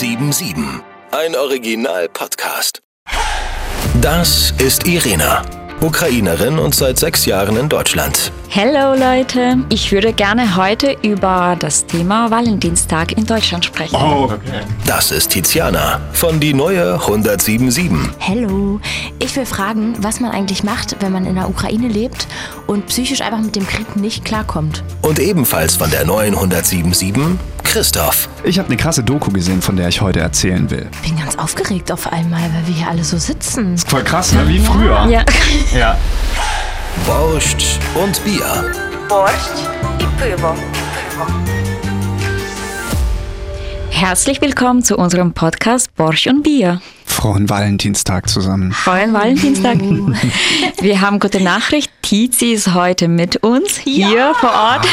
1077. Ein Original-Podcast. Das ist Irena. Ukrainerin und seit sechs Jahren in Deutschland. Hallo Leute, ich würde gerne heute über das Thema Valentinstag in Deutschland sprechen. Oh, okay. Das ist Tiziana von die neue 1077. Hallo, ich will fragen, was man eigentlich macht, wenn man in der Ukraine lebt und psychisch einfach mit dem Krieg nicht klarkommt. Und ebenfalls von der neuen 1077 Christoph. Ich habe eine krasse Doku gesehen, von der ich heute erzählen will. Bin ganz aufgeregt auf einmal, weil wir hier alle so sitzen. Voll krass, ne? Wie früher. Ja. Ja. Borszcz und Bier. I piwo. I. Herzlich willkommen zu unserem Podcast Borsch und Bier. Frohen Valentinstag zusammen. Frohen Valentinstag. Wir haben gute Nachricht. Tizi ist heute mit uns hier vor Ort.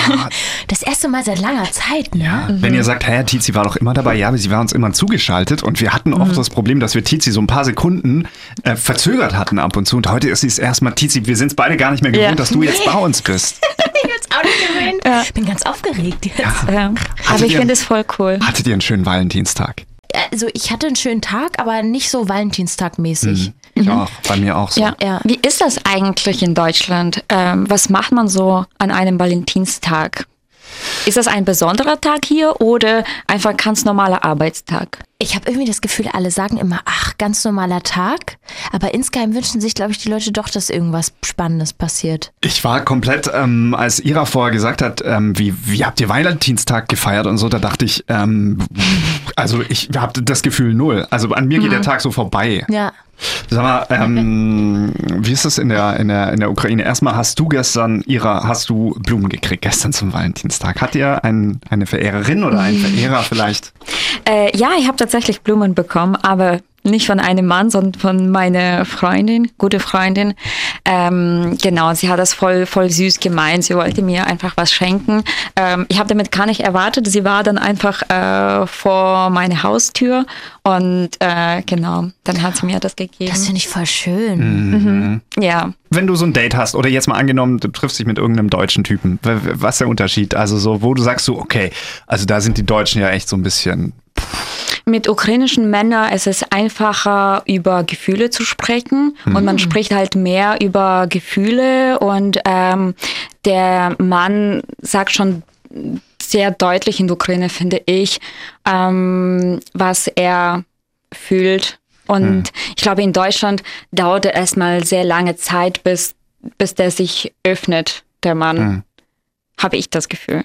Das erste Mal seit langer Zeit, ne? Ja. Wenn ihr sagt, hä, Tizi war doch immer dabei, ja, aber sie war uns immer zugeschaltet und wir hatten oft das Problem, dass wir Tizi so ein paar Sekunden äh, verzögert hatten ab und zu und heute ist sie es erstmal, Tizi, wir sind es beide gar nicht mehr gewohnt, Ja. dass du jetzt bei uns bist. Ich auch nicht gewöhnt. Bin ganz aufgeregt jetzt. Ja. Aber ich finde es voll cool. Hattet ihr einen schönen Valentinstag? Also ich hatte einen schönen Tag, aber nicht so Valentinstag-mäßig. Ich auch, bei mir auch so. Ja. Ja. Wie ist das eigentlich in Deutschland? Ähm, was macht man so an einem Valentinstag? Ist das ein besonderer Tag hier oder einfach ein ganz normaler Arbeitstag? Ich habe irgendwie das Gefühl, alle sagen immer, ach, ganz normaler Tag. Aber insgeheim wünschen sich, glaube ich, die Leute doch, dass irgendwas Spannendes passiert. Ich war komplett, ähm, als Ira vorher gesagt hat, ähm, wie, wie habt ihr Valentinstag gefeiert und so, da dachte ich, ähm, also ich habe das Gefühl null. Also an mir geht der Tag so vorbei. Ja. Sag mal, ähm, wie ist das in der, in, der, in der Ukraine? Erstmal hast du gestern, Ira, hast du Blumen gekriegt gestern zum Valentinstag. Hat ihr ein, eine Verehrerin oder einen Verehrer vielleicht? Äh, ja, ich habe tatsächlich Blumen bekommen, aber nicht von einem Mann, sondern von meiner Freundin, gute Freundin. Ähm, genau, sie hat das voll, voll süß gemeint. Sie wollte mir einfach was schenken. Ähm, ich habe damit gar nicht erwartet. Sie war dann einfach äh, vor meiner Haustür und äh, genau, dann hat sie mir das gegeben. Das finde ich voll schön. Mhm. ja. Wenn du so ein Date hast oder jetzt mal angenommen, du triffst dich mit irgendeinem deutschen Typen, was ist der Unterschied? Also so, wo du sagst so, okay, also da sind die Deutschen ja echt so ein bisschen, Mit ukrainischen Männern ist es einfacher, über Gefühle zu sprechen und man spricht halt mehr über Gefühle und ähm, der Mann sagt schon sehr deutlich in der Ukraine, finde ich, ähm, was er fühlt. Und ich glaube, in Deutschland dauert es erstmal sehr lange Zeit, bis, bis der sich öffnet, der Mann. Habe ich das Gefühl.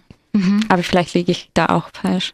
Aber vielleicht liege ich da auch falsch.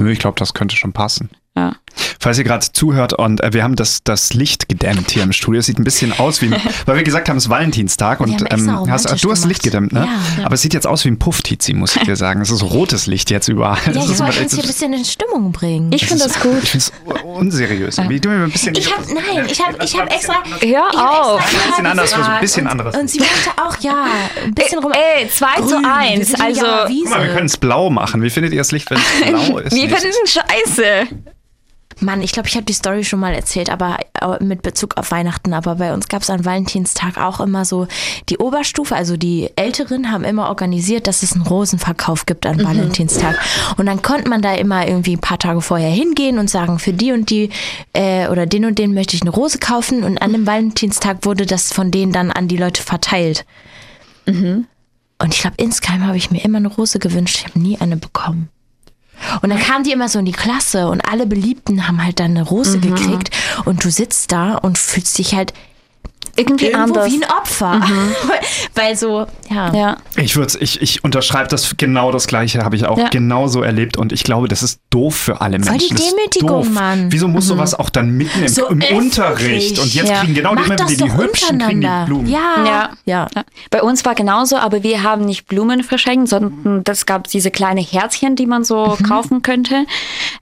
Ja. ich glaube, das könnte schon passen. Ja. Falls ihr gerade zuhört und äh, wir haben das, das Licht gedämmt hier im Studio. Es sieht ein bisschen aus wie, weil wir gesagt haben, es ist Valentinstag Wir und ähm, hast, romantisch du hast gemacht. Licht gedämmt, ne? Ja. Aber es sieht jetzt aus wie ein Puff-Tizi, muss ich dir sagen. Es ist rotes Licht jetzt überall. Ja, Das ich wollte uns hier ein bisschen in Stimmung bringen. Ich finde das gut. Ich finde es unseriös. Du mir ein bisschen. Ich habe, nein, ich habe ich hab extra. Hör ich hab auf. Ein bisschen anders, ein bisschen und, anderes. Und sie wollte auch, ja, ein bisschen rum. Ey, 2 zu Grün, wir 1. sind hier Also, ja Guck mal, wir können es blau machen. Wie findet ihr das Licht, wenn es blau ist? wir finden es scheiße. Mann, ich glaube, ich habe die Story schon mal erzählt, aber äh, mit Bezug auf Weihnachten. Aber bei uns gab es an Valentinstag auch immer so die Oberstufe, also die Älteren haben immer organisiert, dass es einen Rosenverkauf gibt an Valentinstag. Und dann konnte man da immer irgendwie ein paar Tage vorher hingehen und sagen, für die und die äh, oder den und den möchte ich eine Rose kaufen. Und an dem Valentinstag wurde das von denen dann an die Leute verteilt. Und ich glaube, insgeheim habe ich mir immer eine Rose gewünscht. Ich habe nie eine bekommen. Und dann kamen die immer so in die Klasse und alle Beliebten haben halt dann eine Rose gekriegt. Und du sitzt da und fühlst dich halt Irgendwie irgendwo anders. wie ein Opfer. Weil so, ja. ja. Ich würde ich, ich unterschreibe das genau das gleiche, habe ich auch Ja. genauso erlebt und ich glaube, das ist doof für alle Voll die Menschen. Das ist Demütigung, doof. Mann. Wieso muss sowas auch dann mitten im, So im öffentlich. Unterricht und jetzt Ja. kriegen genau die Mach wieder die doch Hübschen kriegen die. Blumen. Ja. Ja. ja. Ja. Bei uns war genauso, aber wir haben nicht Blumen verschenkt, sondern das gab diese kleine Herzchen, die man so kaufen könnte.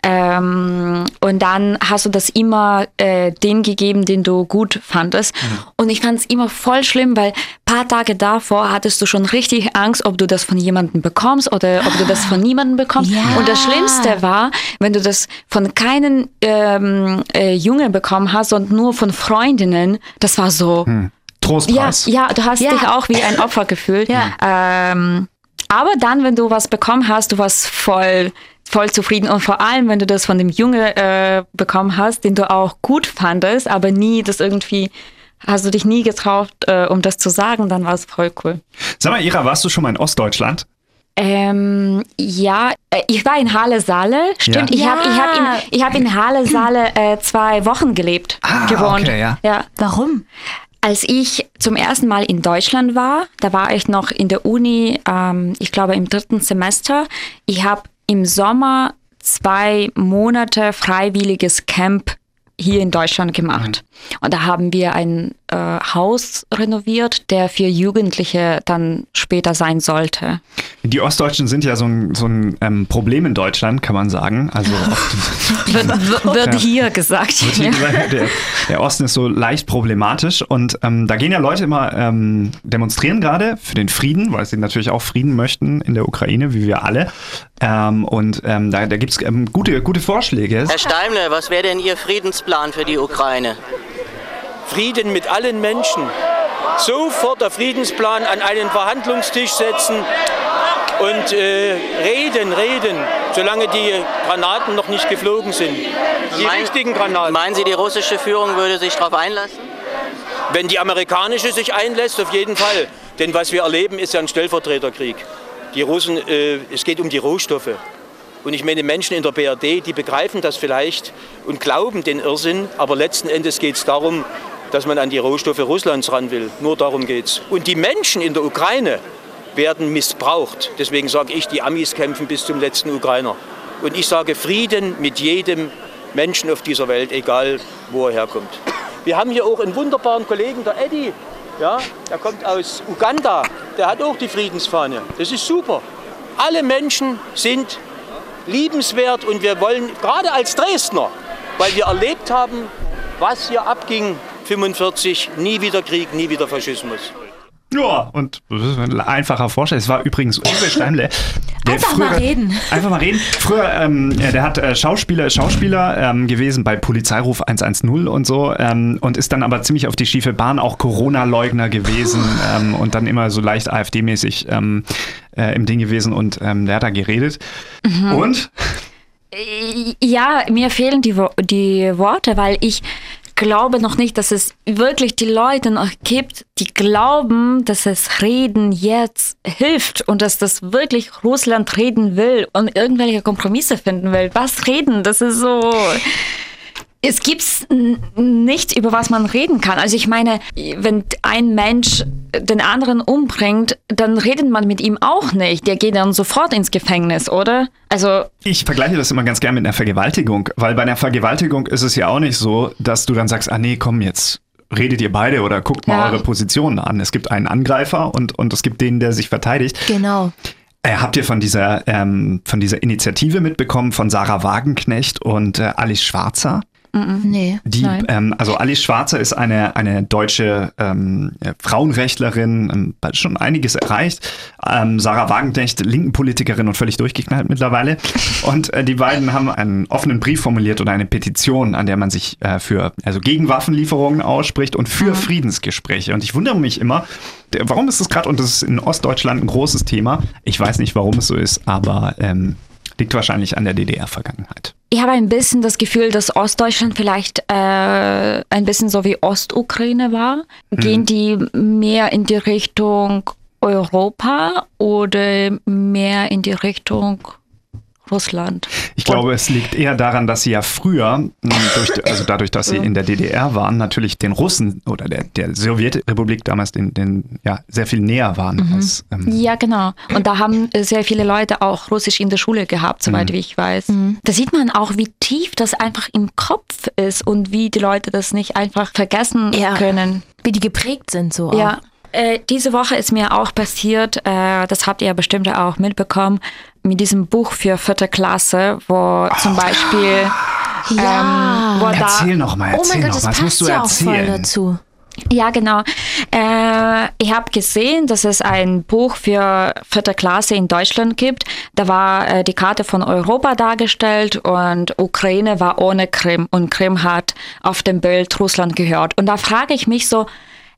Ähm, und dann hast du das immer äh, den gegeben, den du gut fandest. Und ich fand es immer voll schlimm, weil paar Tage davor hattest du schon richtig Angst, ob du das von jemandem bekommst oder ob du das von niemandem bekommst. Ja. Und das Schlimmste war, wenn du das von keinen ähm, äh, Junge bekommen hast, sondern nur von Freundinnen. Das war so. Ja, Trostpreis. ja, du hast Ja. dich auch wie ein Opfer gefühlt. Ja. Ähm, aber dann, wenn du was bekommen hast, du warst voll, voll zufrieden und vor allem, wenn du das von dem Junge äh, bekommen hast, den du auch gut fandest, aber nie das irgendwie hast du dich nie getraut, äh, um das zu sagen, dann war es voll cool. Sag mal, Ira, warst du schon mal in Ostdeutschland? Ähm, ja, äh, ich war in Halle-Saale. Stimmt, Ja. ich habe ich hab in, ich hab in Halle-Saale äh, zwei Wochen gelebt, Ah, gewohnt. okay, ja. ja. Warum? Als ich zum ersten Mal in Deutschland war, da war ich noch in der Uni, ähm, ich glaube im dritten Semester. Ich habe im Sommer zwei Monate freiwilliges Camp hier in Deutschland gemacht. Und da haben wir ein äh, Haus renoviert, der für Jugendliche dann später sein sollte. Die Ostdeutschen sind ja so ein, so ein ähm, Problem in Deutschland, kann man sagen. Also Wird, wird, wird hier gesagt. wird hier Ja. gesagt, der, der Osten ist so leicht problematisch und ähm, da gehen ja Leute immer ähm, demonstrieren gerade für den Frieden, weil sie natürlich auch Frieden möchten in der Ukraine, wie wir alle. Ähm, und ähm, da, da gibt es ähm, gute, gute Vorschläge. Herr Steimle, was wäre denn Ihr Friedensplan für die Ukraine? Frieden mit allen Menschen. Sofort der Friedensplan an einen Verhandlungstisch setzen und äh, reden, reden, solange die Granaten noch nicht geflogen sind. Die Mein- richtigen Granaten. Meinen Sie, die russische Führung würde sich darauf einlassen? Wenn die amerikanische sich einlässt, auf jeden Fall. Denn was wir erleben, ist ja ein Stellvertreterkrieg. Die Russen, äh, es geht um die Rohstoffe. Und ich meine, Menschen in der BRD, die begreifen das vielleicht und glauben den Irrsinn, aber letzten Endes geht es darum, dass man an die Rohstoffe Russlands ran will. Nur darum geht's. Und die Menschen in der Ukraine werden missbraucht. Deswegen sage ich, die Amis kämpfen bis zum letzten Ukrainer. Und ich sage Frieden mit jedem Menschen auf dieser Welt, egal wo er herkommt. Wir haben hier auch einen wunderbaren Kollegen, der Eddie. Ja, der kommt aus Uganda. Der hat auch die Friedensfahne. Das ist super. Alle Menschen sind liebenswert und wir wollen, gerade als Dresdner, weil wir erlebt haben, was hier abging, 45, nie wieder Krieg, nie wieder Faschismus. Ja, und das ist ein einfacher Vorschlag. Es war übrigens Uwe Steimle. der Einfach mal reden. Einfach mal reden. Früher, ähm, ja, der hat äh, Schauspieler, Schauspieler ähm, gewesen bei Polizeiruf 110 und so ähm, und ist dann aber ziemlich auf die schiefe Bahn, auch Corona-Leugner gewesen ähm, und dann immer so leicht AfD-mäßig ähm, äh, im Ding gewesen und ähm, der hat da geredet. Und? Ja, mir fehlen die, Wo- die Worte, weil ich glaube noch nicht, dass es wirklich die Leute noch gibt, die glauben, dass es Reden jetzt hilft und dass das wirklich Russland reden will und irgendwelche Kompromisse finden will. Was reden? Das ist so. Es gibt nichts, über was man reden kann. Also ich meine, wenn ein Mensch den anderen umbringt, dann redet man mit ihm auch nicht. Der geht dann sofort ins Gefängnis, oder? Also Ich vergleiche das immer ganz gern mit einer Vergewaltigung, weil bei einer Vergewaltigung ist es ja auch nicht so, dass du dann sagst, ah nee, komm, jetzt redet ihr beide oder guckt mal Ja. eure Positionen an. Es gibt einen Angreifer und, und es gibt den, der sich verteidigt. Genau. Äh, habt ihr von dieser, ähm, von dieser Initiative mitbekommen von Sarah Wagenknecht und äh, Alice Schwarzer? Nee. Die, ähm, also Alice Schwarzer ist eine, eine deutsche ähm, ja, Frauenrechtlerin, ähm, hat schon einiges erreicht. Ähm, Sarah Wagenknecht, linken Politikerin und völlig durchgeknallt mittlerweile. Und äh, die beiden haben einen offenen Brief formuliert oder eine Petition, an der man sich äh, für, also gegen Waffenlieferungen ausspricht und für Friedensgespräche. Und ich wundere mich immer, warum ist das gerade, und das ist in Ostdeutschland ein großes Thema. Ich weiß nicht, warum es so ist, aber ähm, liegt wahrscheinlich an der DDR-Vergangenheit. Ich habe ein bisschen das Gefühl, dass Ostdeutschland vielleicht äh, ein bisschen so wie Ostukraine war. Gehen die mehr in die Richtung Europa oder mehr in die Richtung Russland? Ich glaube, es liegt eher daran, dass sie ja früher, mh, durch, also dadurch, dass sie in der DDR waren, natürlich den Russen oder der, der Sowjetrepublik damals den, den, ja, sehr viel näher waren. Als, ähm, Ja, genau. Und da haben äh, sehr viele Leute auch Russisch in der Schule gehabt, soweit wie ich weiß. Da sieht man auch, wie tief das einfach im Kopf ist und wie die Leute das nicht einfach vergessen Ja. können. Wie die geprägt sind so. auch. Ja, äh, diese Woche ist mir auch passiert, äh, das habt ihr ja bestimmt auch mitbekommen, mit diesem Buch für vierte Klasse, wo zum Beispiel Ja. ähm, wo Erzähl da, noch mal, oh erzähl mein Gott, noch das musst passt du ja auch voll erzählen? dazu. Ja, genau. Äh, ich habe gesehen, dass es ein Buch für vierte Klasse in Deutschland gibt. Da war äh, die Karte von Europa dargestellt und Ukraine war ohne Krim und Krim hat auf dem Bild Russland gehört. Und da frage ich mich so,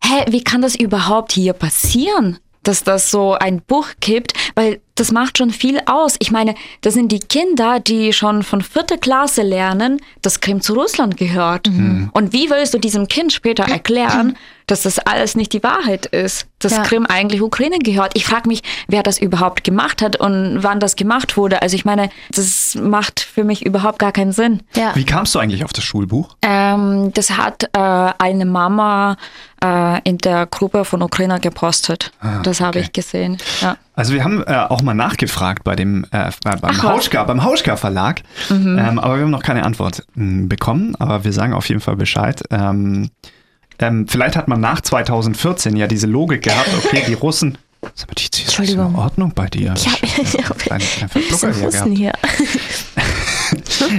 hä, wie kann das überhaupt hier passieren? Dass das so ein Buch gibt, weil das macht schon viel aus. Ich meine, das sind die Kinder, die schon von vierte Klasse lernen, dass Krim zu Russland gehört. Und wie willst du diesem Kind später erklären, dass das alles nicht die Wahrheit ist, dass Ja. Krim eigentlich Ukraine gehört? Ich frage mich, wer das überhaupt gemacht hat und wann das gemacht wurde. Also ich meine, das macht für mich überhaupt gar keinen Sinn. Ja. Wie kamst du eigentlich auf das Schulbuch? Ähm, das hat äh, eine Mama äh, in der Gruppe von Ukrainer gepostet. das habe okay. ich gesehen. Ja. Also wir haben äh, auch mal nachgefragt bei dem äh, beim Ach? Hauschka, beim Hauschka Verlag, ähm, aber wir haben noch keine Antwort mh, bekommen. Aber wir sagen auf jeden Fall Bescheid. Ähm, ähm, vielleicht hat man nach 2014 ja diese Logik gehabt. Okay, die Russen. Sag mal, die ist in. Ordnung bei dir. Ich habe Kleine- kleine bisschen hier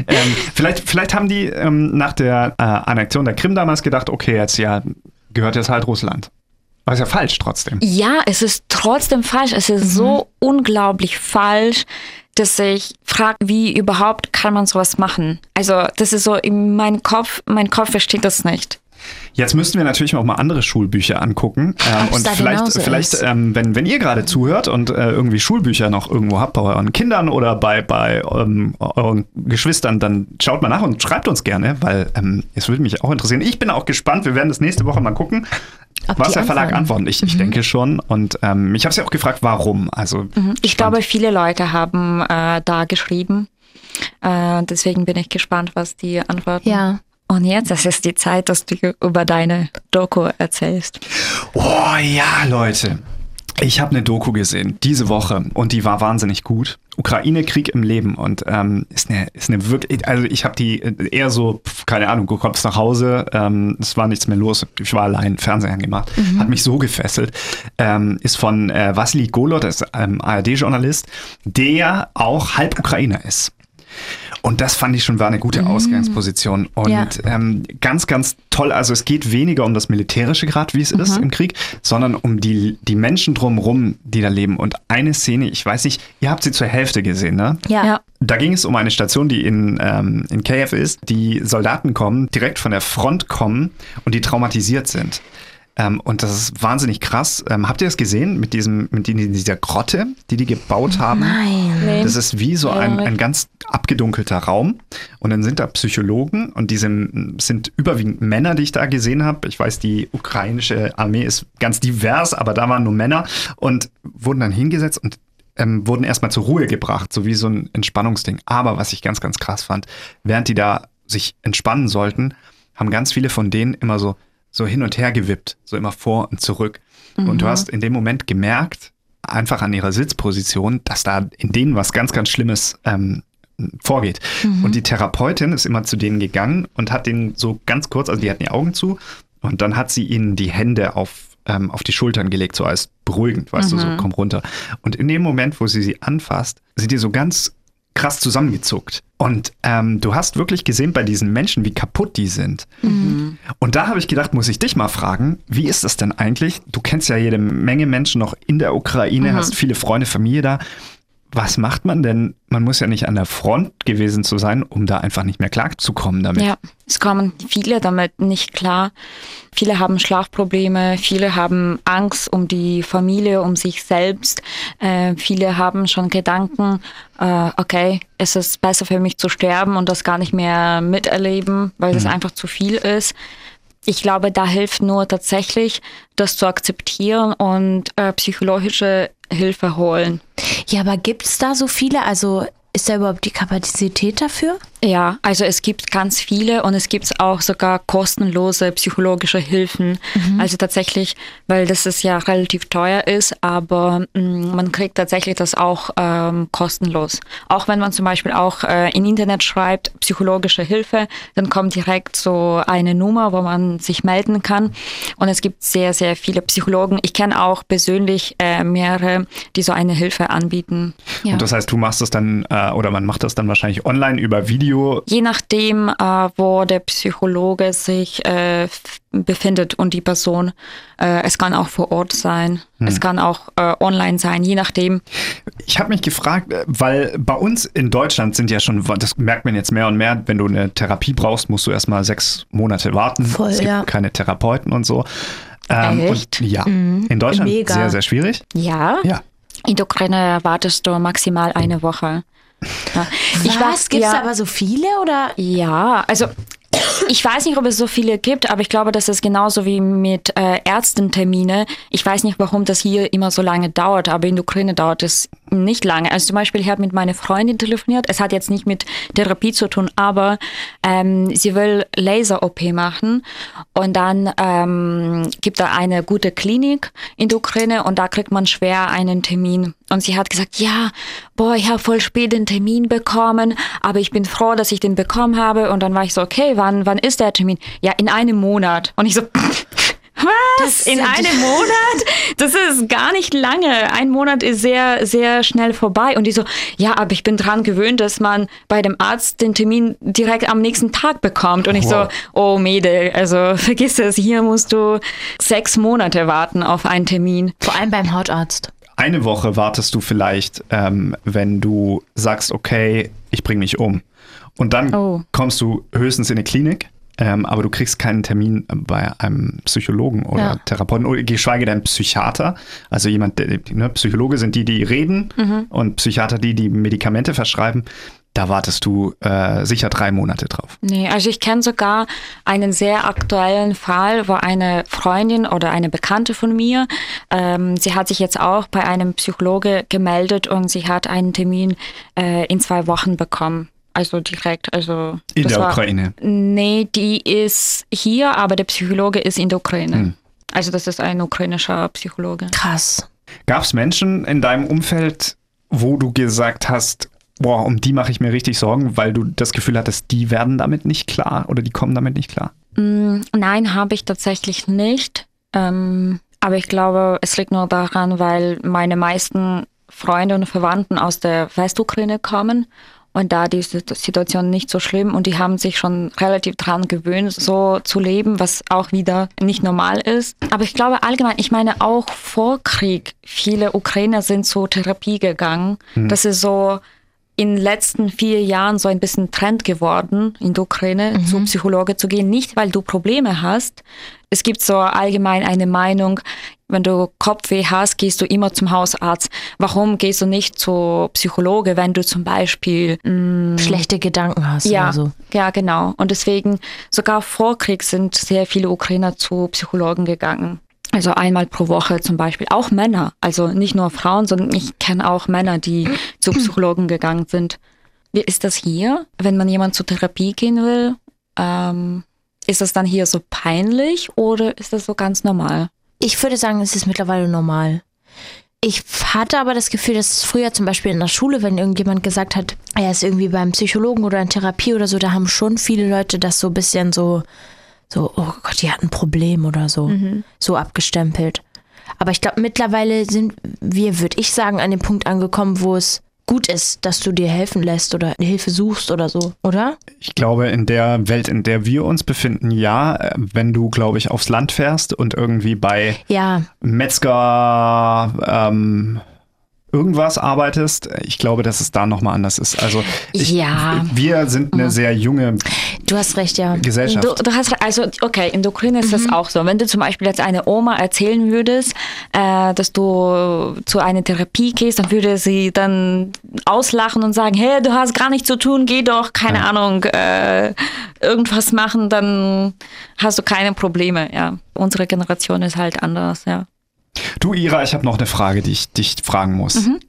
ähm, vielleicht, vielleicht haben die ähm, nach der äh, Annexion der Krim damals gedacht, okay, jetzt ja gehört jetzt halt Russland. Aber ist ja falsch trotzdem. Ja, es ist trotzdem falsch. Es ist so unglaublich falsch, dass ich frage, wie überhaupt kann man sowas machen? Also, das ist so in meinem Kopf, mein Kopf versteht das nicht. Jetzt müssten wir natürlich auch mal andere Schulbücher angucken. Ähm, und vielleicht, vielleicht ähm, wenn, wenn ihr gerade zuhört und äh, irgendwie Schulbücher noch irgendwo habt bei euren Kindern oder bei, bei ähm, euren Geschwistern, dann schaut mal nach und schreibt uns gerne, weil ähm, es würde mich auch interessieren. Ich bin auch gespannt. Wir werden das nächste Woche mal gucken, Ob was der Verlag antworten. antwortet. Ich, ich denke schon. Und ähm, ich habe sie auch gefragt, warum. Also Ich glaube, viele Leute haben äh, da geschrieben. Äh, deswegen bin ich gespannt, was die antworten. Ja. Und jetzt, das ist die Zeit, dass du über deine Doku erzählst. Oh ja, Leute. Ich habe eine Doku gesehen diese Woche. Und die war wahnsinnig gut. Ukraine-Krieg im Leben. Und ähm, ist eine ist eine wirklich also ich habe die äh, eher so keine Ahnung du kommst nach Hause ähm, es war nichts mehr los. Ich war allein Fernseher angemacht. Hat mich so gefesselt. Ähm, ist von äh, Vasily Golod das ist ähm, ARD-Journalist der auch halb Ukrainer ist und das fand ich schon war eine gute Ausgangsposition. Und Ja. ähm, ganz, ganz toll. Also es geht weniger um das Militärische gerade, wie es ist im Krieg, sondern um die, die Menschen drumherum, die da leben. Und eine Szene, ich weiß nicht, ihr habt sie zur Hälfte gesehen, ne? Ja. Ja. Da ging es um eine Station, die in, ähm, in Kiew ist. Die Soldaten kommen, direkt von der Front kommen und die traumatisiert sind. Ähm, und das ist wahnsinnig krass. Ähm, habt ihr das gesehen mit, diesem, mit die- dieser Grotte, die die gebaut haben? Nein. Das ist wie so ein, ein ganz abgedunkelter Raum. Und dann sind da Psychologen und diese sind überwiegend Männer, die ich da gesehen habe. Ich weiß, die ukrainische Armee ist ganz divers, aber da waren nur Männer und wurden dann hingesetzt und ähm, wurden erstmal zur Ruhe gebracht, so wie so ein Entspannungsding. Aber was ich ganz, ganz krass fand, während die da sich entspannen sollten, haben ganz viele von denen immer so, so hin und her gewippt, so immer vor und zurück. Und du hast in dem Moment gemerkt, einfach an ihrer Sitzposition, dass da in denen was ganz, ganz Schlimmes ähm, vorgeht. Und die Therapeutin ist immer zu denen gegangen und hat denen so ganz kurz, also die hatten die Augen zu, und dann hat sie ihnen die Hände auf, ähm, auf die Schultern gelegt, so als beruhigend, weißt du, so komm runter. Und in dem Moment, wo sie sie anfasst, sind die so ganz krass zusammengezuckt. Und ähm, du hast wirklich gesehen bei diesen Menschen, wie kaputt die sind. Und da habe ich gedacht, muss ich dich mal fragen, wie ist das denn eigentlich? Du kennst ja jede Menge Menschen noch in der Ukraine, hast viele Freunde, Familie da. Was macht man denn? Man muss ja nicht an der Front gewesen zu sein, um da einfach nicht mehr klarzukommen damit. Ja, es kommen viele damit nicht klar. Viele haben Schlafprobleme, viele haben Angst um die Familie, um sich selbst. Äh, viele haben schon Gedanken, äh, okay, es ist besser für mich zu sterben und das gar nicht mehr miterleben, weil das einfach zu viel ist. Ich glaube, da hilft nur tatsächlich, das zu akzeptieren und äh, psychologische Hilfe holen. Ja, aber gibt es da so viele? Also ist da überhaupt die Kapazität dafür? Ja, also es gibt ganz viele und es gibt auch sogar kostenlose psychologische Hilfen. Also tatsächlich, weil das ist ja relativ teuer ist, aber mh, man kriegt tatsächlich das auch ähm, kostenlos. Auch wenn man zum Beispiel auch äh, im Internet schreibt, psychologische Hilfe, dann kommt direkt so eine Nummer, wo man sich melden kann. Und es gibt sehr, sehr viele Psychologen. Ich kenne auch persönlich äh, mehrere, die so eine Hilfe anbieten. Ja. Und das heißt, du machst es dann, äh, oder man macht das dann wahrscheinlich online über Video. Je nachdem, äh, wo der Psychologe sich äh, befindet und die Person. Äh, es kann auch vor Ort sein, es kann auch äh, online sein, je nachdem. Ich habe mich gefragt, äh, weil bei uns in Deutschland sind ja schon, das merkt man jetzt mehr und mehr, wenn du eine Therapie brauchst, musst du erstmal sechs Monate warten. Voll, es gibt ja. keine Therapeuten und so. Ähm, Echt? Und ja, in Deutschland Mega. sehr, sehr schwierig. Ja, Ja. In der Ukraine wartest du maximal eine Woche. Ja. Ich Was? Gibt es ja, aber so viele oder? Ja, also ich weiß nicht, ob es so viele gibt, aber ich glaube, das ist genauso wie mit äh, Ärztentermine. Ich weiß nicht, warum das hier immer so lange dauert, aber in der Ukraine dauert es nicht lange. Also zum Beispiel, ich habe mit meiner Freundin telefoniert. Es hat jetzt nicht mit Therapie zu tun, aber ähm, sie will Laser-OP machen und dann ähm, gibt da eine gute Klinik in der Ukraine und da kriegt man schwer einen Termin. Und sie hat gesagt, ja, boah, ich habe voll spät den Termin bekommen, aber ich bin froh, dass ich den bekommen habe. Und dann war ich so, okay, wann, wann ist der Termin? Ja, in einem Monat. Und ich so, was? In einem Monat? Das ist gar nicht lange. Ein Monat ist sehr, sehr schnell vorbei. Und die so, ja, aber ich bin dran gewöhnt, dass man bei dem Arzt den Termin direkt am nächsten Tag bekommt. Und ich wow. so, oh Mädel, also vergiss es, hier musst du sechs Monate warten auf einen Termin. Vor allem beim Hautarzt. Eine Woche wartest du vielleicht, ähm, wenn du sagst, okay, ich bringe mich um. Und dann oh. kommst du höchstens in eine Klinik ähm, aber du kriegst keinen Termin bei einem Psychologen oder ja. Therapeuten oder geschweige denn Psychiater. Also jemand, der, ne, Psychologe sind die, die reden mhm. und Psychiater die, die Medikamente verschreiben. Da wartest du äh, sicher drei Monate drauf. Nee, also ich kenne sogar einen sehr aktuellen Fall, wo eine Freundin oder eine Bekannte von mir, ähm, sie hat sich jetzt auch bei einem Psychologe gemeldet und sie hat einen Termin äh, in zwei Wochen bekommen. Also direkt, also. In der war, Ukraine? Nee, die ist hier, aber der Psychologe ist in der Ukraine. Hm. Also das ist ein ukrainischer Psychologe. Krass. Gab es Menschen in deinem Umfeld, wo du gesagt hast, boah, um die mache ich mir richtig Sorgen, weil du das Gefühl hattest, die werden damit nicht klar oder die kommen damit nicht klar? Mm, nein, habe ich tatsächlich nicht. Ähm, aber ich glaube, es liegt nur daran, weil meine meisten Freunde und Verwandten aus der Westukraine kommen und da die Situation nicht so schlimm und die haben sich schon relativ dran gewöhnt, so zu leben, was auch wieder nicht normal ist. Aber ich glaube allgemein, ich meine auch vor Krieg, viele Ukrainer sind zur Therapie gegangen. Mhm. Das ist so in den letzten vier Jahren so ein bisschen Trend geworden, in der Ukraine mhm. zum Psychologe zu gehen. Nicht, weil du Probleme hast. Es gibt so allgemein eine Meinung, wenn du Kopfweh hast, gehst du immer zum Hausarzt. Warum gehst du nicht zur Psychologe, wenn du zum Beispiel mh, mm, schlechte Gedanken hast? Ja, so. ja, genau. Und deswegen sogar vor Krieg sind sehr viele Ukrainer zu Psychologen gegangen. Also einmal pro Woche zum Beispiel. Auch Männer, also nicht nur Frauen, sondern ich kenne auch Männer, die zu Psychologen gegangen sind. Wie ist das hier, wenn man jemand zur Therapie gehen will? Ähm, ist das dann hier so peinlich oder ist das so ganz normal? Ich würde sagen, es ist mittlerweile normal. Ich hatte aber das Gefühl, dass früher zum Beispiel in der Schule, wenn irgendjemand gesagt hat, er ist irgendwie beim Psychologen oder in Therapie oder so, da haben schon viele Leute das so ein bisschen so so, oh Gott, die hat ein Problem oder so, mhm. so abgestempelt. Aber ich glaube, mittlerweile sind wir, würde ich sagen, an dem Punkt angekommen, wo es gut ist, dass du dir helfen lässt oder Hilfe suchst oder so, oder? Ich glaube, in der Welt, in der wir uns befinden, ja, wenn du, glaube ich, aufs Land fährst und irgendwie bei ja. Metzger, ähm, irgendwas arbeitest, ich glaube, dass es da nochmal anders ist. Also ich, ja. wir sind eine mhm. sehr junge Du hast recht, ja. Gesellschaft. Du, du hast also okay, in der Ukraine ist mhm. das auch so. Wenn du zum Beispiel jetzt eine Oma erzählen würdest, äh, dass du zu einer Therapie gehst, dann würde sie dann auslachen und sagen, hey, du hast gar nichts zu tun, geh doch, keine ja. Ahnung, äh, irgendwas machen, dann hast du keine Probleme. Ja, unsere Generation ist halt anders, ja. Du, Ira, ich habe noch eine Frage, die ich dich fragen muss. Mhm.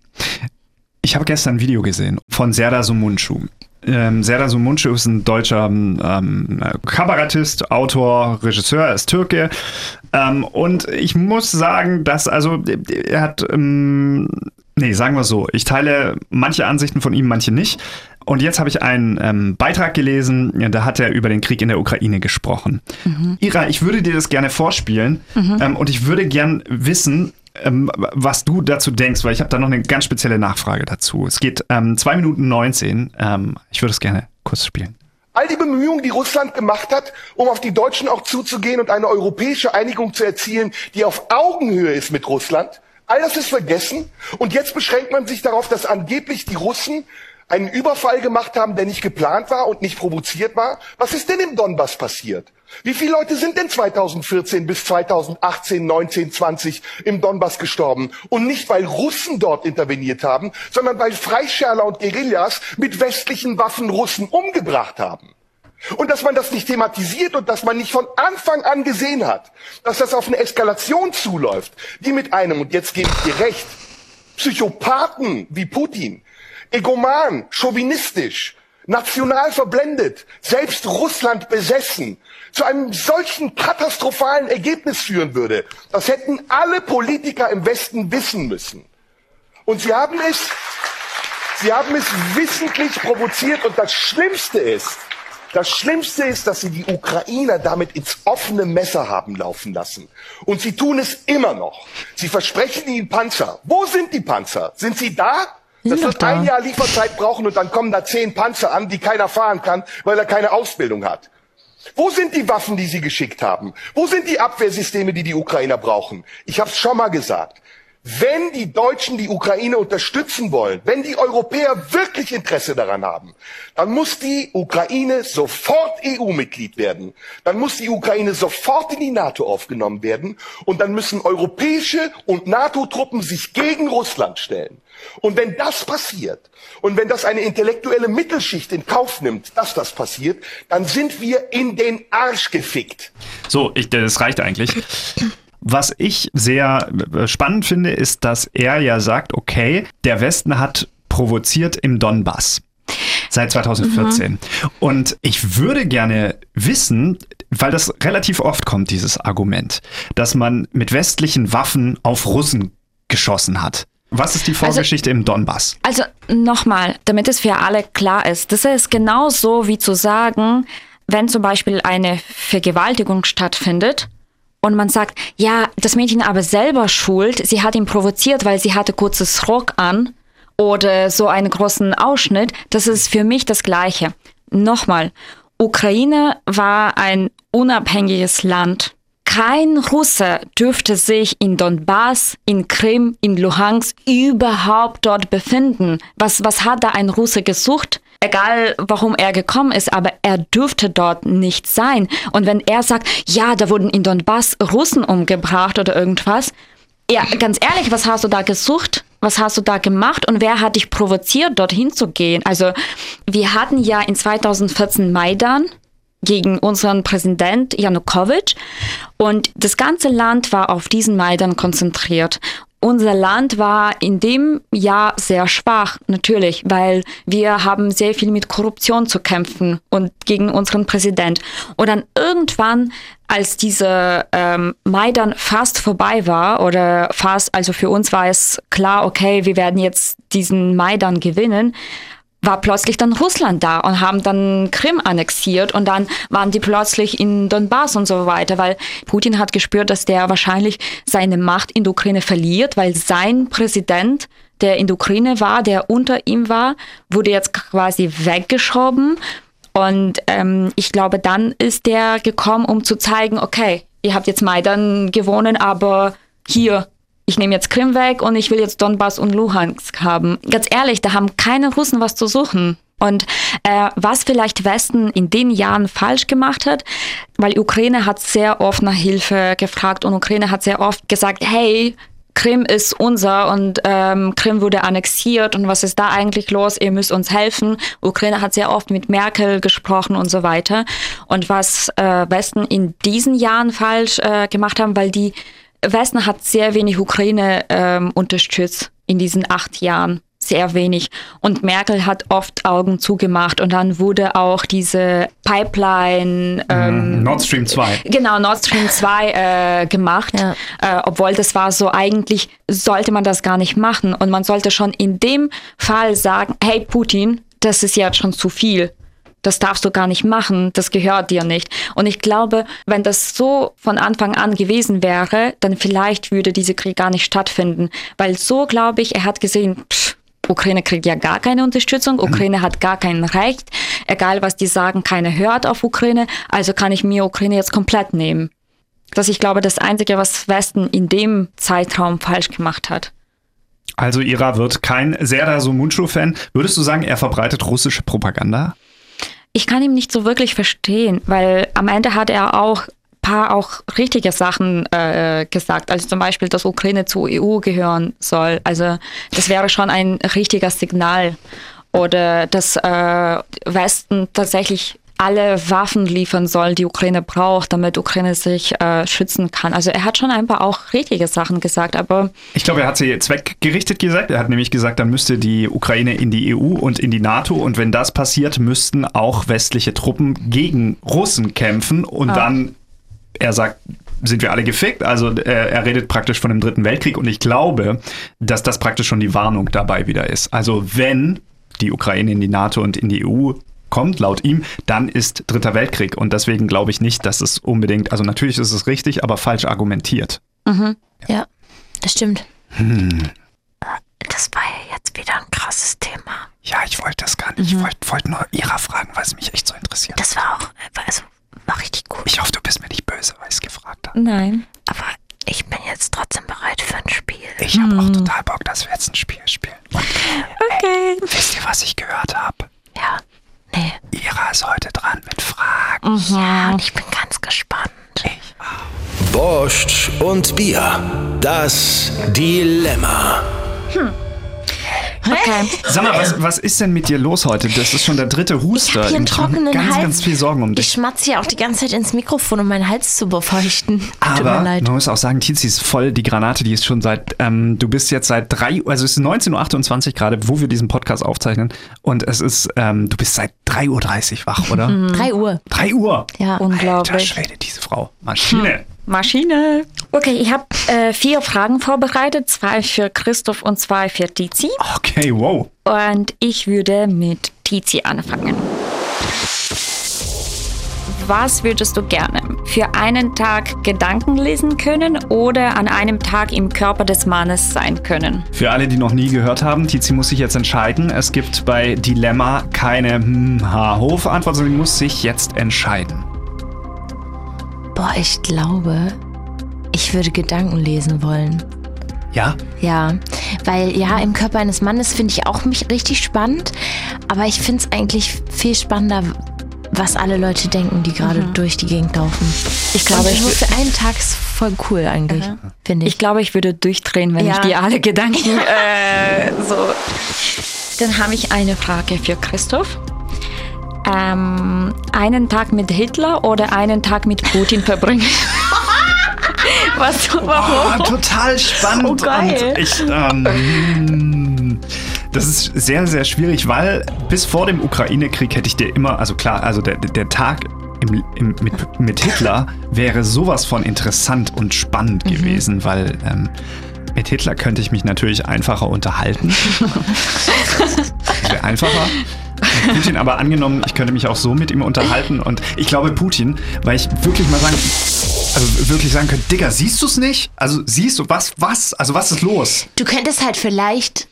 Ich habe gestern ein Video gesehen von Serda Sumunchu. Ähm, Serdar Sumuncu ist ein deutscher ähm, Kabarettist, Autor, Regisseur, er ist Türke. Ähm, und ich muss sagen, dass, also, er hat, ähm, nee, sagen wir so, ich teile manche Ansichten von ihm, manche nicht. Und jetzt habe ich einen ähm, Beitrag gelesen, da hat er über den Krieg in der Ukraine gesprochen. Mhm. Ira, ich würde dir das gerne vorspielen mhm. ähm, und ich würde gern wissen, ähm, was du dazu denkst, weil ich habe da noch eine ganz spezielle Nachfrage dazu. Es geht ähm, 2 Minuten 19. Ähm, ich würde es gerne kurz spielen. All die Bemühungen, die Russland gemacht hat, um auf die Deutschen auch zuzugehen und eine europäische Einigung zu erzielen, die auf Augenhöhe ist mit Russland, all das ist vergessen. Und jetzt beschränkt man sich darauf, dass angeblich die Russen einen Überfall gemacht haben, der nicht geplant war und nicht provoziert war. Was ist denn im Donbass passiert? Wie viele Leute sind denn 2014 bis 2018, 19, 20 im Donbass gestorben? Und nicht, weil Russen dort interveniert haben, sondern weil Freischärler und Guerillas mit westlichen Waffen Russen umgebracht haben. Und dass man das nicht thematisiert und dass man nicht von Anfang an gesehen hat, dass das auf eine Eskalation zuläuft, die mit einem, und jetzt gebe ich dir recht, Psychopathen wie Putin, egoman, chauvinistisch, national verblendet, selbst Russland besessen, zu einem solchen katastrophalen Ergebnis führen würde. Das hätten alle Politiker im Westen wissen müssen. Und sie haben es, sie haben es wissentlich provoziert und das Schlimmste ist, das Schlimmste ist, dass sie die Ukrainer damit ins offene Messer haben laufen lassen. Und sie tun es immer noch. Sie versprechen ihnen Panzer. Wo sind die Panzer? Sind sie da? Das wird da. ein Jahr Lieferzeit brauchen und dann kommen da zehn Panzer an, die keiner fahren kann, weil er keine Ausbildung hat. Wo sind die Waffen, die Sie geschickt haben? Wo sind die Abwehrsysteme, die die Ukrainer brauchen? Ich habe es schon mal gesagt. Wenn die Deutschen die Ukraine unterstützen wollen, wenn die Europäer wirklich Interesse daran haben, dann muss die Ukraine sofort EU-Mitglied werden. Dann muss die Ukraine sofort in die NATO aufgenommen werden. Und dann müssen europäische und NATO-Truppen sich gegen Russland stellen. Und wenn das passiert und wenn das eine intellektuelle Mittelschicht in Kauf nimmt, dass das passiert, dann sind wir in den Arsch gefickt. So, ich, das reicht eigentlich. Was ich sehr äh, spannend finde, ist, dass er ja sagt, okay, der Westen hat provoziert im Donbass seit 2014. Mhm. Und ich würde gerne wissen, weil das relativ oft kommt, dieses Argument, dass man mit westlichen Waffen auf Russen geschossen hat. Was ist die also Vorgeschichte also, im Donbass? Also nochmal, damit es für alle klar ist, das ist genauso wie zu sagen, wenn zum Beispiel eine Vergewaltigung stattfindet und man sagt, ja, das Mädchen aber selber schuld, sie hat ihn provoziert, weil sie hatte kurzes Rock an oder so einen großen Ausschnitt, das ist für mich das Gleiche. Nochmal, Ukraine war ein unabhängiges Land. Kein Russe dürfte sich in Donbass, in Krim, in Luhansk überhaupt dort befinden. Was, was hat da ein Russe gesucht? Egal warum er gekommen ist, aber er dürfte dort nicht sein. Und wenn er sagt, ja, da wurden in Donbass Russen umgebracht oder irgendwas, ja, ganz ehrlich, was hast du da gesucht? Was hast du da gemacht und wer hat dich provoziert, dorthin zu gehen? Also, wir hatten ja in 2014 Maidan gegen unseren Präsident Janukowitsch und das ganze Land war auf diesen Maidan konzentriert unser Land war in dem Jahr sehr schwach, natürlich, weil wir haben sehr viel mit Korruption zu kämpfen und gegen unseren Präsident. Und dann irgendwann, als diese ähm, Maidan fast vorbei war oder fast, also für uns war es klar, okay, wir werden jetzt diesen Maidan gewinnen, war plötzlich dann Russland da und haben dann Krim annexiert und dann waren die plötzlich in Donbass und so weiter, weil Putin hat gespürt, dass der wahrscheinlich seine Macht in der Ukraine verliert, weil sein Präsident, der in der Ukraine war, der unter ihm war, wurde jetzt quasi weggeschoben. Und ähm, ich glaube, dann ist der gekommen, um zu zeigen, okay, ihr habt jetzt Maidan gewonnen, aber hier ich nehme jetzt Krim weg und ich will jetzt Donbass und Luhansk haben. Ganz ehrlich, da haben keine Russen was zu suchen. Und äh, was vielleicht Westen in den Jahren falsch gemacht hat, weil Ukraine hat sehr oft nach Hilfe gefragt und Ukraine hat sehr oft gesagt, hey, Krim ist unser und ähm, Krim wurde annexiert und was ist da eigentlich los? Ihr müsst uns helfen. Ukraine hat sehr oft mit Merkel gesprochen und so weiter. Und was äh, Westen in diesen Jahren falsch äh, gemacht haben, weil die Westen hat sehr wenig Ukraine ähm, unterstützt in diesen acht Jahren. Sehr wenig. Und Merkel hat oft Augen zugemacht und dann wurde auch diese Pipeline. Mhm. Ähm, Nord Stream 2. Genau, Nord Stream 2 äh, gemacht. Ja. Äh, obwohl das war so, eigentlich sollte man das gar nicht machen. Und man sollte schon in dem Fall sagen: Hey Putin, das ist jetzt schon zu viel das darfst du gar nicht machen, das gehört dir nicht. Und ich glaube, wenn das so von Anfang an gewesen wäre, dann vielleicht würde dieser Krieg gar nicht stattfinden. Weil so glaube ich, er hat gesehen, pff, Ukraine kriegt ja gar keine Unterstützung, Ukraine hat gar kein Recht, egal was die sagen, keiner hört auf Ukraine, also kann ich mir Ukraine jetzt komplett nehmen. Das ist, ich glaube, das Einzige, was Westen in dem Zeitraum falsch gemacht hat. Also Ira wird kein Serdar Somuncu-Fan. Würdest du sagen, er verbreitet russische Propaganda? Ich kann ihn nicht so wirklich verstehen, weil am Ende hat er auch paar auch richtige Sachen äh, gesagt, also zum Beispiel, dass Ukraine zur EU gehören soll. Also das wäre schon ein richtiges Signal. Oder dass äh, Westen tatsächlich alle Waffen liefern soll, die Ukraine braucht, damit Ukraine sich äh, schützen kann. Also er hat schon ein paar auch richtige Sachen gesagt, aber Ich glaube, er hat sie zweckgerichtet gesagt. Er hat nämlich gesagt, dann müsste die Ukraine in die EU und in die NATO und wenn das passiert, müssten auch westliche Truppen gegen Russen kämpfen und dann, er sagt, sind wir alle gefickt. Also er, er redet praktisch von dem Dritten Weltkrieg und ich glaube, dass das praktisch schon die Warnung dabei wieder ist. Also wenn die Ukraine in die NATO und in die EU kommt, laut ihm, dann ist Dritter Weltkrieg. Und deswegen glaube ich nicht, dass es unbedingt, also natürlich ist es richtig, aber falsch argumentiert. Ja, das stimmt. Hm. Das war ja jetzt wieder ein krasses Thema. Ja, ich wollte das gar nicht. Ich wollte wollt nur Ira fragen, weil es mich echt so interessiert. Das war auch, also, war richtig gut. Ich hoffe, du bist mir nicht böse, weil ich es gefragt habe. nein. Aber ich bin jetzt trotzdem bereit für ein Spiel. Ich habe auch total Bock, dass wir jetzt ein Spiel spielen. Und Okay. wisst ihr, was ich gehört habe? Ja. Nee. Ira ist heute dran mit Fragen. Ja, und ich bin ganz gespannt. Borscht und Bier. Das Dilemma. Okay. Sag mal, was, was ist denn mit dir los heute? Das ist schon der dritte Ich Huster. habe hier einen Ich trockenen ganz, Hals. ganz viel Sorgen um Ich dich. schmatze hier auch die ganze Zeit ins Mikrofon, um meinen Hals zu befeuchten. Tut mir Aber leid. man muss auch sagen, Tizi ist voll die Granate, die ist schon seit, ähm, du bist jetzt seit drei, Uhr- also es ist 19.28 Uhr gerade, wo wir diesen Podcast aufzeichnen und es ist, ähm, du bist seit 3.30 Uhr wach, oder? 3 Uhr. 3 Uhr? Ja. Alter Unglaublich. Schwede, diese Frau. Maschine. Maschine. Okay, ich habe äh, vier Fragen vorbereitet, zwei für Christoph und zwei für Tizi. Okay, wow. Und ich würde mit Tizi anfangen. Was würdest du gerne? Für einen Tag Gedanken lesen können oder an einem Tag im Körper des Mannes sein können? Für alle, die noch nie gehört haben, Tizi muss sich jetzt entscheiden. Es gibt bei Dilemma keine hm, Ha-Hof-Antwort, sondern sie muss sich jetzt entscheiden. Boah, ich glaube, ich würde Gedanken lesen wollen. Ja? Ja, weil ja, im Körper eines Mannes finde ich auch mich richtig spannend, aber ich finde es eigentlich viel spannender, was alle Leute denken, die gerade durch die Gegend laufen. Ich glaube, Und ich für einen Tag ist voll cool eigentlich, finde ich. Ich glaube, ich würde durchdrehen, wenn Ja. ich dir alle Gedanken äh, so. Dann habe ich eine Frage für Christoph. Ähm, einen Tag mit Hitler oder einen Tag mit Putin verbringen? Was? Warum? total spannend. Oh, geil. Und ich, ähm, das ist sehr, sehr schwierig, weil bis vor dem Ukraine-Krieg hätte ich dir immer, also klar, also der, der Tag im, im, mit, mit Hitler wäre sowas von interessant und spannend gewesen, weil ähm, mit Hitler könnte ich mich natürlich einfacher unterhalten. Wäre einfacher. Putin aber angenommen, ich könnte mich auch so mit ihm unterhalten und ich glaube Putin, weil ich wirklich mal sagen, also wirklich sagen könnte, Digga, siehst du es nicht? Also siehst du, was, was, also was ist los? Du könntest halt vielleicht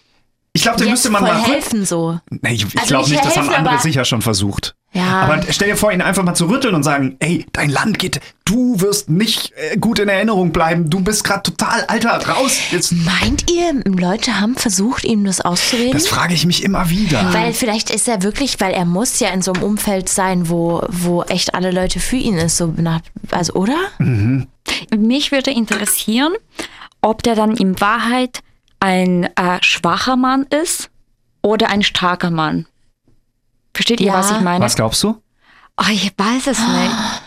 Ich glaube, den jetzt müsste man mal helfen so. Nee, ich, ich Also glaube nicht das haben andere sicher schon versucht. Ja. Aber stell dir vor, ihn einfach mal zu rütteln und sagen, ey, dein Land geht, du wirst nicht äh, gut in Erinnerung bleiben, du bist gerade total, Alter, raus. Jetzt, Meint ihr, Leute haben versucht, ihm das auszureden? das frage ich mich immer wieder. Weil vielleicht ist er wirklich, weil er muss ja in so einem Umfeld sein, wo, wo echt alle Leute für ihn ist, so nach, also oder? Mich würde interessieren, ob der dann in Wahrheit ein äh, schwacher Mann ist oder ein starker Mann. Versteht ihr, Ja. was ich meine? Was glaubst du? Oh, ich weiß es nicht.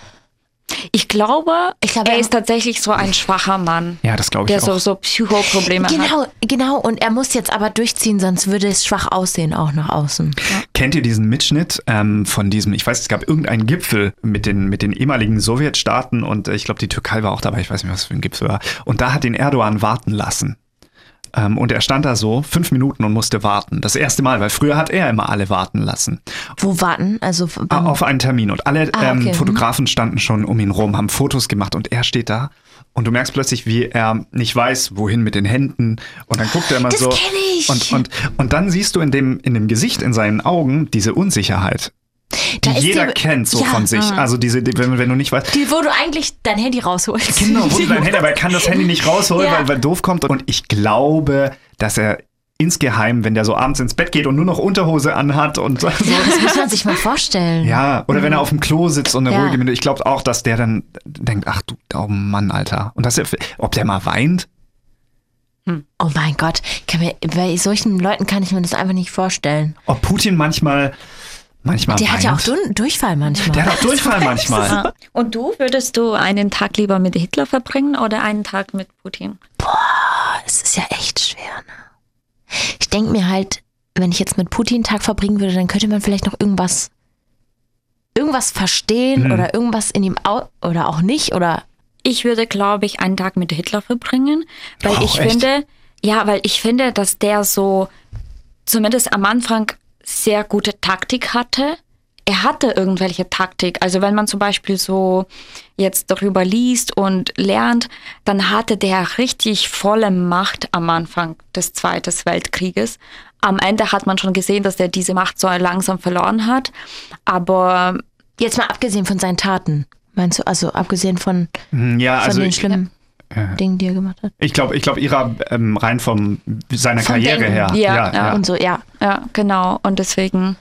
Ich glaube, Ich glaube, er ist tatsächlich so ein schwacher Mann, Ja, das glaube ich der so, auch. so Psychoprobleme hat. Genau, genau. Und er muss jetzt aber durchziehen, sonst würde es schwach aussehen, auch nach außen. Kennt ihr diesen Mitschnitt ähm, von diesem, ich weiß, es gab irgendeinen Gipfel mit den, mit den ehemaligen Sowjetstaaten und äh, ich glaube, die Türkei war auch dabei, ich weiß nicht, was für ein Gipfel war. Und da hat den Erdogan warten lassen. Ähm, und er stand da so fünf Minuten und musste warten. Das erste Mal, weil früher hat er immer alle warten lassen. Wo warten? Also Auf einen Termin. Und alle Ah, ähm, okay. Fotografen standen schon um ihn rum, haben Fotos gemacht und er steht da. Und du merkst plötzlich, wie er nicht weiß, wohin mit den Händen. Und dann guckt er immer Das so. kenn ich. Und, und, und dann siehst du in dem, in dem Gesicht, in seinen Augen, diese Unsicherheit. Die jeder die- kennt so Ja. von sich. Also diese, die, wenn, wenn du nicht weißt, Die, wo du eigentlich dein Handy rausholst. genau, wo du dein Handy, aber er kann das Handy nicht rausholen, Ja. weil, weil doof kommt. Und ich glaube, dass er insgeheim, wenn der so abends ins Bett geht und nur noch Unterhose anhat und so. Das muss man sich mal vorstellen. Ja, oder wenn er auf dem Klo sitzt und eine Ja. ruhige Minute. Ich glaube auch, dass der dann denkt, ach du, oh Mann, Alter. Und dass er, ob der mal weint? Oh mein Gott, mir, bei solchen Leuten kann ich mir das einfach nicht vorstellen. Ob Putin manchmal, manchmal Der weint? hat ja auch Dun- Durchfall manchmal. Der hat auch Durchfall manchmal. Und du, würdest du einen Tag lieber mit Hitler verbringen oder einen Tag mit Putin? Es ist ja echt schwer. Ne? Ich denke mir halt, wenn ich jetzt mit Putin einen Tag verbringen würde, dann könnte man vielleicht noch irgendwas, irgendwas verstehen Mhm. oder irgendwas in ihm au oder auch nicht oder Ich würde, glaube ich, einen Tag mit Hitler verbringen, weil Wow, ich echt? finde, ja, weil ich finde, dass der so zumindest am Anfang sehr gute Taktik hatte. Er hatte irgendwelche Taktik. Also wenn man zum Beispiel so jetzt darüber liest und lernt, dann hatte der richtig volle Macht am Anfang des Zweiten Weltkrieges. Am Ende hat man schon gesehen, dass er diese Macht so langsam verloren hat. Aber jetzt mal abgesehen von seinen Taten. Meinst du, also abgesehen von, Ja, von also den ich, schlimmen Dingen, die er gemacht hat? ich glaube, ich glaube, ihrer ähm, rein vom seiner Vom Karriere Denken. her. Ja, ja. Und so, ja. Ja, genau. Und deswegen.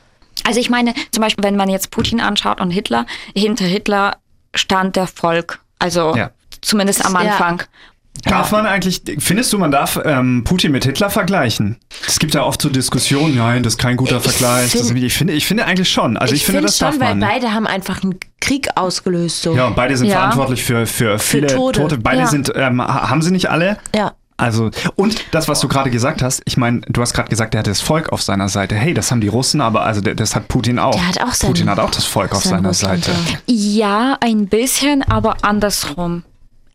Also ich meine, zum Beispiel, wenn man jetzt Putin anschaut und Hitler, hinter Hitler stand der Volk. Also Ja. zumindest am Ja. Anfang. Darf man eigentlich, findest du, man darf ähm, Putin mit Hitler vergleichen? Es gibt ja oft so Diskussionen, nein, das ist kein guter Ich Vergleich. Das, find- ich, finde, ich finde eigentlich schon. Also ich, finde, find das darf schon, weil man. beide haben einfach einen Krieg ausgelöst. So. Ja, und beide sind Ja. verantwortlich für, für viele Tode. Tote. Beide Ja. sind, ähm, ha- haben sie nicht alle? ja. Also, und das, was du gerade gesagt hast, ich meine, du hast gerade gesagt, er hat das Volk auf seiner Seite. Hey, das haben die Russen, aber also das hat Putin auch. Der hat auch sein- Putin hat auch das Volk auf sein seiner Russland, Seite. ja. Ja, ein bisschen, aber andersrum.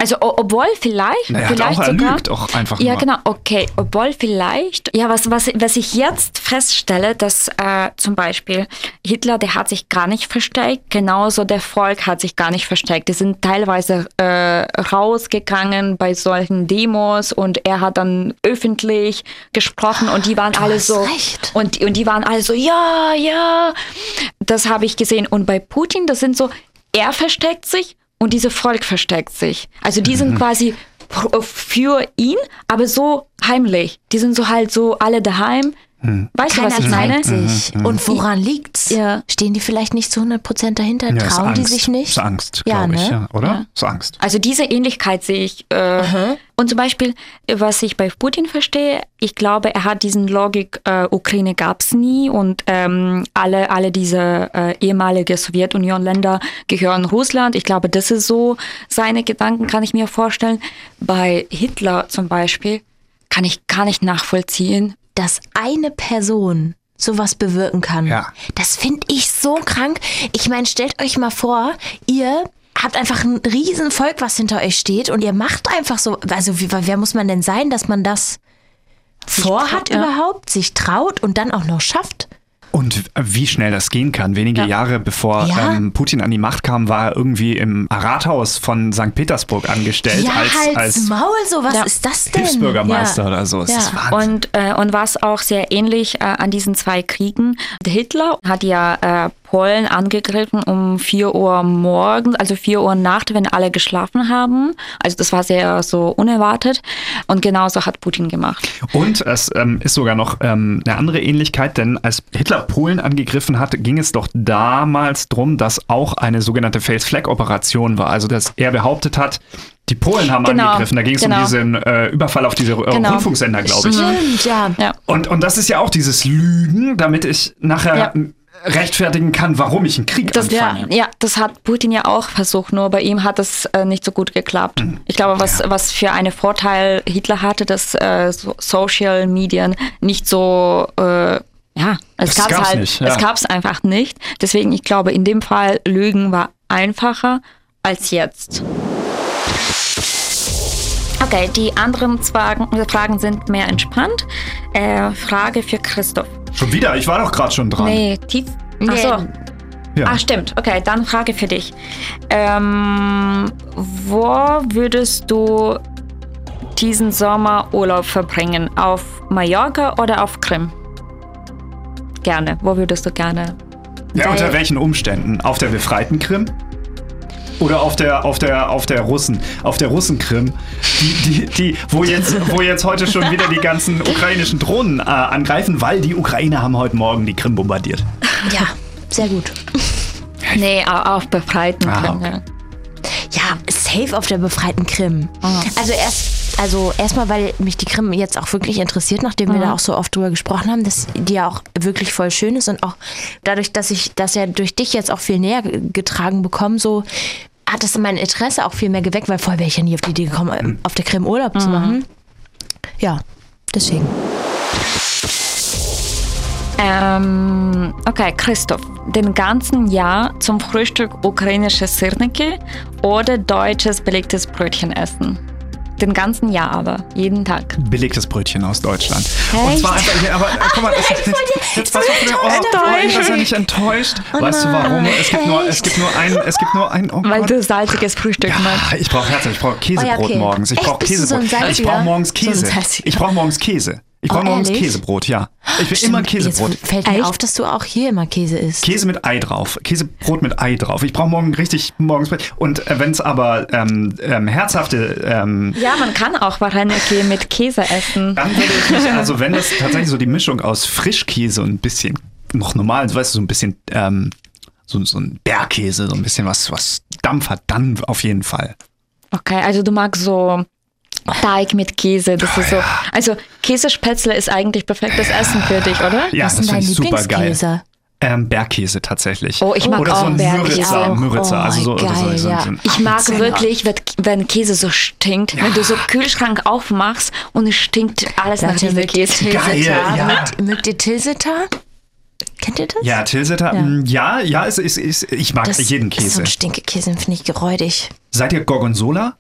Also obwohl vielleicht, Na, er hat vielleicht auch, sogar. lügt auch einfach Ja, nur. genau, okay. Obwohl vielleicht, ja, was, was, was ich jetzt feststelle, dass äh, zum Beispiel Hitler, der hat sich gar nicht versteckt, genauso der Volk hat sich gar nicht versteckt. Die sind teilweise äh, rausgegangen bei solchen Demos und er hat dann öffentlich gesprochen und die waren alle hast so recht. und, und die waren alle so, ja, ja. Das habe ich gesehen. Und bei Putin, das sind so, er versteckt sich und diese Volk versteckt sich. Also die Mhm. sind quasi pro- für ihn, aber so heimlich. Die sind so halt so alle daheim. Weißt du, Keiner was ich meine? zeigt sich. Und woran liegt's? Ja. Stehen die vielleicht nicht zu 100% dahinter? Ja, Trauen die sich nicht? Ist Angst, Ja, glaube ich, ne? ja, oder? Ist Angst. Also diese Ähnlichkeit sehe ich. Äh, Und zum Beispiel, was ich bei Putin verstehe, ich glaube, er hat diesen Logik, äh, Ukraine gab's nie und ähm, alle, alle diese äh, ehemalige Sowjetunion-Länder gehören Russland. Ich glaube, das ist so seine Gedanken, kann ich mir vorstellen. Bei Hitler zum Beispiel kann ich gar nicht nachvollziehen. Dass eine Person sowas bewirken kann. Ja. Das finde ich so krank. Ich meine, stellt euch mal vor, ihr habt einfach ein riesen Volk, was hinter euch steht und ihr macht einfach so, also wie, wer muss man denn sein, dass man das vorhat traut, ja. überhaupt, sich traut und dann auch noch schafft? Und wie schnell das gehen kann. Wenige Jahre bevor Ja. ähm, Putin an die Macht kam, war er irgendwie im Rathaus von St. Petersburg angestellt ja, als, halt's als Maul, so was Ja. ist das denn? Hilfsbürgermeister Ja. oder so. Es Ja. ist Wahnsinn. Und, äh, und was auch sehr ähnlich äh, an diesen zwei Kriegen, der Hitler hat ja äh, Polen angegriffen um 4 Uhr morgens, also 4 Uhr Nacht, wenn alle geschlafen haben. Also das war sehr so unerwartet. Und genauso hat Putin gemacht. Und es ähm, ist sogar noch ähm, eine andere Ähnlichkeit, denn als Hitler Polen angegriffen hat, ging es doch damals drum, dass auch eine sogenannte Face-Flag-Operation war. Also dass er behauptet hat, die Polen haben Genau, angegriffen. Da ging es genau. um diesen äh, Überfall auf diese äh, Genau. Rundfunksender, glaube ich. Stimmt, ja. Ja. Und, und das ist ja auch dieses Lügen, damit ich nachher Ja. Rechtfertigen kann, warum ich einen Krieg Das, ja, anfange. ja, das hat Putin ja auch versucht, nur bei ihm hat es äh, nicht so gut geklappt. Hm. Ich glaube, was, was für einen Vorteil Hitler hatte, dass äh, so Social Medien nicht so, äh, ja, es Das gab's gab's halt, nicht, ja. es gab's einfach nicht. Deswegen, ich glaube, in dem Fall Lügen war einfacher als jetzt. Okay, die anderen Fragen, sind mehr entspannt. Äh, Frage für Christoph. Schon wieder? Ich war doch gerade schon dran. Nee, tief. Ach so. Ja. Ah, stimmt. Okay, dann Frage für dich. Ähm, wo würdest du diesen Sommer Urlaub verbringen? Auf Mallorca oder auf Krim? Gerne. Wo würdest du gerne Ja, unter welchen Umständen? Auf der befreiten Krim? Oder auf der, auf der, auf der Russen, auf der Russenkrim, die, die, die, wo jetzt, wo jetzt heute schon wieder die ganzen ukrainischen Drohnen äh, angreifen, weil die Ukrainer haben heute Morgen die Krim bombardiert. Ja, sehr gut. Nee, au- auf befreiten Ah, Krim. okay. ja. Safe auf der befreiten Krim. Also erst, also erstmal, weil mich die Krim jetzt auch wirklich interessiert, nachdem wir da auch so oft drüber gesprochen haben, dass die ja auch wirklich voll schön ist und auch dadurch, dass ich das ja durch dich jetzt auch viel näher ge- getragen bekomme, so hat das mein Interesse auch viel mehr geweckt, weil vorher wäre ich ja nie auf die Idee gekommen, ähm, auf der Krim Urlaub zu machen. Ja, deswegen. Ähm, okay, Christoph, den ganzen Jahr zum Frühstück ukrainische Sirniki oder deutsches belegtes Brötchen essen? Den ganzen Jahr aber, jeden Tag. Belegtes Brötchen aus Deutschland. Echt? Und zwar einfach, ja, aber äh, guck mal, das, jetzt, jetzt pass auf, oh, oh, ich bin nicht enttäuscht. weißt du warum? Es gibt nur, es gibt nur ein, es gibt nur ein, oh Weil Gott. du salziges Frühstück magst. Ah, Ich brauche Herzlich, ich brauche Käsebrot Oh ja, okay. morgens. Ich brauche du so Käsebrot. ich brauche morgens So Käse. Salziger? ich brauche morgens Käse. Ich brauche Oh, morgens ehrlich? Käsebrot, ja. Ich will Stimmt, immer Käsebrot. Jetzt fällt mir Echt? auf, dass du auch hier immer Käse isst. Käse mit Ei drauf. Käsebrot mit Ei drauf. Ich brauche morgen richtig morgens. Und äh, wenn es aber ähm, ähm, herzhafte ähm, Ja, man kann auch Wareniki mit Käse essen. Dann würde ich mich, also wenn das tatsächlich so die Mischung aus Frischkäse und ein bisschen noch normal, weißt du, so ein bisschen ähm, so, so ein Bergkäse, so ein bisschen was, was Dampf hat, dann auf jeden Fall. Okay, also du magst so Teig mit Käse. Das ist so. Also Käsespätzle ist eigentlich perfektes Essen für dich, oder? Ja, Was das ist finde ich super geil. Ähm, Bergkäse tatsächlich. Oh, ich mag Oder so auch ein Bergkäse. Müritzer, Auch. Müritzer. Also so, Oh, oder so, geil, so, ja. so ein Ich mag Apfel- wirklich, wenn, wenn Käse so stinkt, wenn du so Kühlschrank aufmachst und es stinkt alles nach Leute, diesem Käse. Geil, ja. Mögt, mögt ihr Tilsiter? Kennt ihr das? Ja, Tilsiter, Ja. mm, ja, ja, ist, ist, ist, ich mag das jeden ist so Käse. ein Stinkekäse, finde ich geräudig. Seid ihr Gorgonzola-Fan?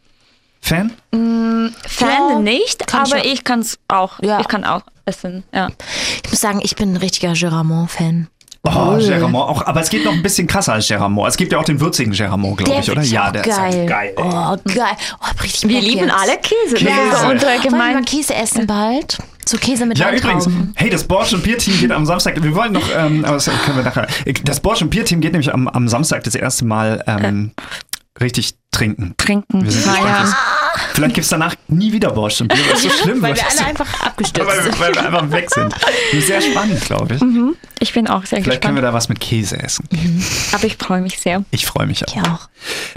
Fan Ja, nicht, kann ich aber auch. ich kann es auch. Ja. Ich kann auch essen. Ja. Ich muss sagen, ich bin ein richtiger Geramont-Fan. Oh, Geramont. Auch, aber es geht noch ein bisschen krasser als Geramont. Es gibt ja auch den würzigen Geramont, glaube ich, oder? ist Ja, der geil. ist halt geil. ey. Oh, geil. Oh, richtig Wir lieben jetzt. alle Käse. Das ist Käse. unsere Wollen wir mal. Käse essen bald? So Käse mit Ja, übrigens, hey, das Borsch und Bier-Team geht am Samstag, wir wollen noch, ähm, aber das können wir nachher, das Borsch und Bier-Team geht nämlich am, am Samstag das erste Mal ähm, richtig trinken. Trinken, feiern. Gespannt. Vielleicht gibt es danach nie wieder Borsch und Bier, weil es so schlimm Weil wir alle einfach abgestürzt weil, sind. weil wir einfach weg sind. Das ist sehr spannend, glaube ich. Ich bin auch sehr Vielleicht können wir gespannt. da was mit Käse essen. Aber ich freue mich sehr. Ich freue mich auch. Ich auch.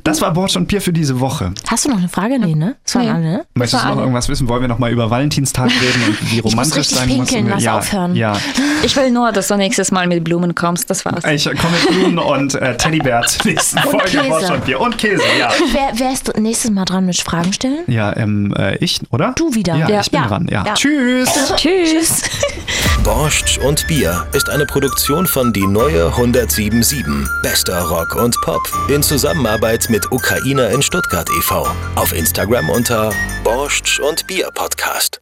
Das war Borsch und Bier für diese Woche. Hast du noch eine Frage? Nee, ne? Das Nee. alle, ne? Möchtest du war noch irgendwas wissen? Wollen wir noch mal über Valentinstag reden und wie romantisch sein muss? pinkeln, lass ja, aufhören. Ja, Ich will nur, dass du nächstes Mal mit Blumen kommst. Das war's. ich komme mit Blumen und äh, Teddybär zur nächsten Folge Käse. Borsch und Bier. Und Käse, ja. Wer, wer ist nächstes Mal dran mit Fragen stellen? Ja, ähm, äh, ich, oder? Du wieder. Ja, Ja. ich bin Ja. dran, ja. Ja. Tschüss. Tschüss. Borscht und Bier ist eine Produktion von Die Neue 1077. Bester Rock und Pop. In Zusammenarbeit mit Ukrainer in Stuttgart e.V. Auf Instagram unter Borscht und Bier Podcast.